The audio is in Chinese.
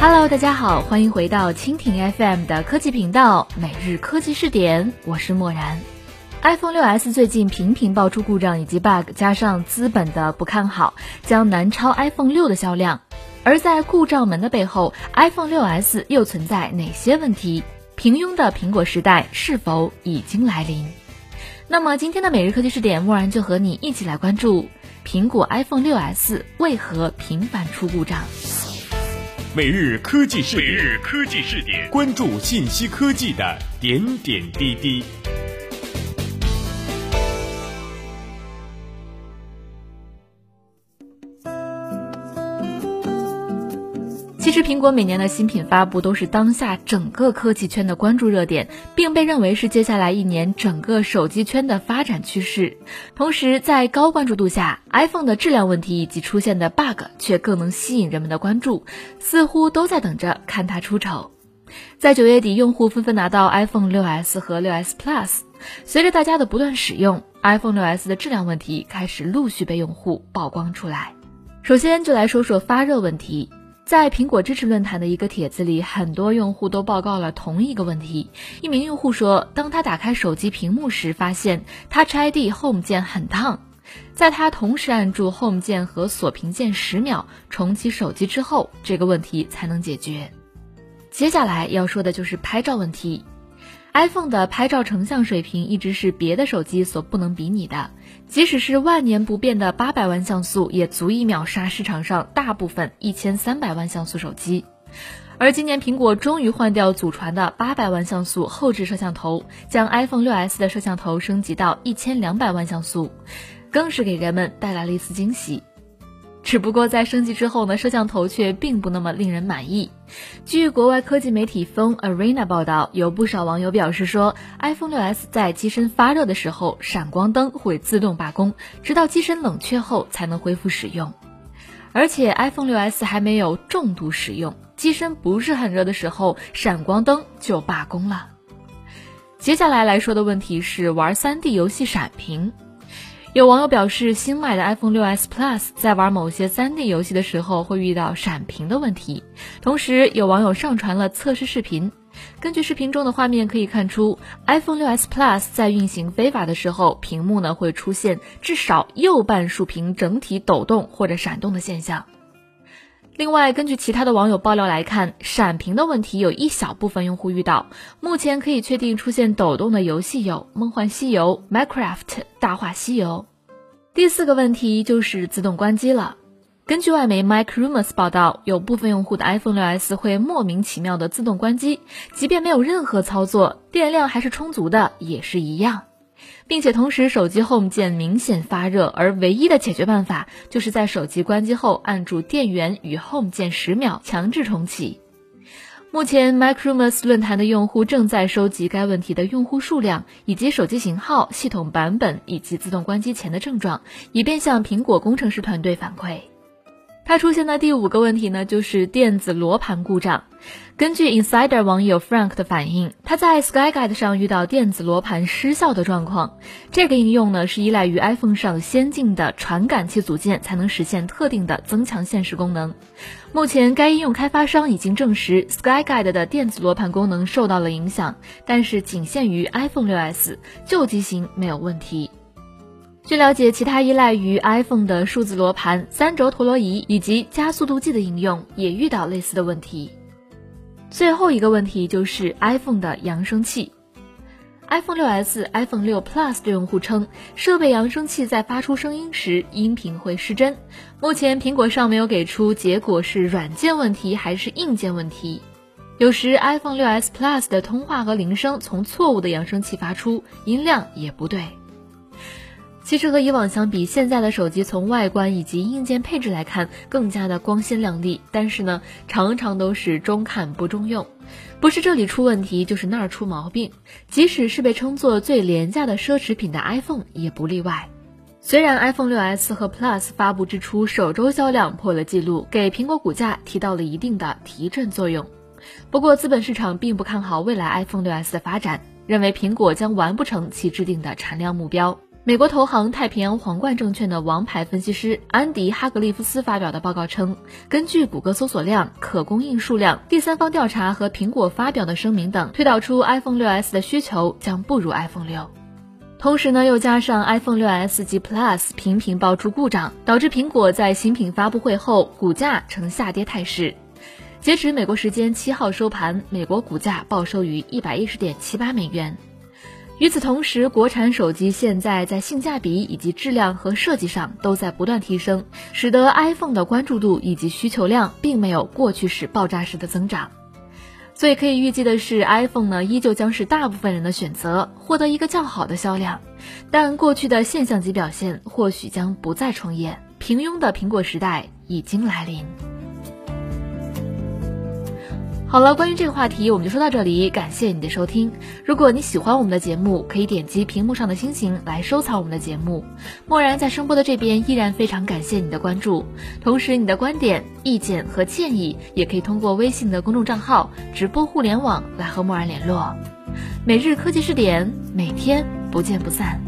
Hello，大家好，欢迎回到蜻蜓 FM 的科技频道，每日科技视点，我是漠然。iPhone 6s 最近频频爆出故障以及 bug，加上资本的不看好，将难超 iPhone 6的销量。而在故障门的背后，iPhone 6s 又存在哪些问题？平庸的苹果时代是否已经来临？那么今天的每日科技视点，漠然就和你一起来关注苹果 iPhone 6s 为何频繁出故障。每日科技视点，每日科技视点，关注信息科技的点点滴滴。苹果每年的新品发布都是当下整个科技圈的关注热点，并被认为是接下来一年整个手机圈的发展趋势。同时，在高关注度下，iPhone 的质量问题以及出现的 bug 却更能吸引人们的关注，似乎都在等着看它出丑。在九月底，用户纷纷拿到 iPhone 6s 和 6s Plus，随着大家的不断使用，iPhone 6s 的质量问题开始陆续被用户曝光出来。首先，就来说说发热问题。在苹果支持论坛的一个帖子里，很多用户都报告了同一个问题。一名用户说，当他打开手机屏幕时，发现 Touch ID Home 键很烫，在他同时按住 Home 键和锁屏键十秒，重启手机之后，这个问题才能解决。接下来要说的就是拍照问题。iPhone 的拍照成像水平一直是别的手机所不能比拟的，即使是万年不变的八百万像素，也足以秒杀市场上大部分一千三百万像素手机。而今年苹果终于换掉祖传的八百万像素后置摄像头，将 iPhone 6s 的摄像头升级到一千两百万像素，更是给人们带来了一丝惊喜。只不过在升级之后呢，摄像头却并不那么令人满意。据国外科技媒体 Phone Arena 报道，有不少网友表示说，iPhone 6s 在机身发热的时候，闪光灯会自动罢工，直到机身冷却后才能恢复使用。而且 iPhone 6s 还没有重度使用，机身不是很热的时候，闪光灯就罢工了。接下来来说的问题是玩 3D 游戏闪屏。有网友表示，新买的 iPhone 6s Plus 在玩某些 3D 游戏的时候会遇到闪屏的问题。同时，有网友上传了测试视频。根据视频中的画面可以看出，iPhone 6s Plus 在运行非法的时候，屏幕呢会出现至少右半竖屏整体抖动或者闪动的现象。另外，根据其他的网友爆料来看，闪屏的问题有一小部分用户遇到。目前可以确定出现抖动的游戏有《梦幻西游》、《Minecraft》、《大话西游》。第四个问题就是自动关机了。根据外媒 MacRumors 报道，有部分用户的 iPhone 6s 会莫名其妙的自动关机，即便没有任何操作，电量还是充足的，也是一样。并且同时，手机 Home 键明显发热，而唯一的解决办法就是在手机关机后按住电源与 Home 键十秒，强制重启。目前，MacRumors 论坛的用户正在收集该问题的用户数量以及手机型号、系统版本以及自动关机前的症状，以便向苹果工程师团队反馈。它出现的第五个问题呢，就是电子罗盘故障。根据 Insider 网友 Frank 的反映，他在 SkyGuide 上遇到电子罗盘失效的状况。这个应用呢，是依赖于 iPhone 上先进的传感器组件才能实现特定的增强现实功能。目前，该应用开发商已经证实 SkyGuide 的电子罗盘功能受到了影响，但是仅限于 iPhone 6s，旧机型没有问题。据了解，其他依赖于 iPhone 的数字罗盘、三轴陀螺仪以及加速度计的应用也遇到类似的问题。最后一个问题就是 iPhone 的扬声器。iPhone 6s、iPhone 6 Plus 的用户称，设备扬声器在发出声音时，音频会失真。目前苹果尚没有给出结果是软件问题还是硬件问题。有时 iPhone 6s Plus 的通话和铃声从错误的扬声器发出，音量也不对。其实和以往相比，现在的手机从外观以及硬件配置来看，更加的光鲜亮丽。但是呢，常常都是中看不中用，不是这里出问题，就是那儿出毛病。即使是被称作最廉价的奢侈品的 iPhone 也不例外。虽然 iPhone 6s 和 Plus 发布之初首周销量破了记录，给苹果股价提到了一定的提振作用，不过资本市场并不看好未来 iPhone 6s 的发展，认为苹果将完不成其制定的产量目标。美国投行太平洋皇冠证券的王牌分析师安迪·哈格利夫斯发表的报告称，根据谷歌搜索量、可供应数量、第三方调查和苹果发表的声明等，推导出 iPhone 6s 的需求将不如 iPhone 六。同时呢，又加上 iPhone 6s 及 Plus 频频爆出故障，导致苹果在新品发布会后股价呈下跌态势。截止美国时间七号收盘，美国股价报收于一百一十点七八美元。与此同时，国产手机现在在性价比以及质量和设计上都在不断提升，使得 iPhone 的关注度以及需求量并没有过去时爆炸式的增长。所以可以预计的是，iPhone 呢依旧将是大部分人的选择，获得一个较好的销量。但过去的现象级表现或许将不再重演，平庸的苹果时代已经来临。好了，关于这个话题，我们就说到这里。感谢你的收听。如果你喜欢我们的节目，可以点击屏幕上的星星来收藏我们的节目。默然在声波的这边依然非常感谢你的关注，同时你的观点、意见和建议也可以通过微信的公众账号“直播互联网”来和默然联络。每日科技视点，每天不见不散。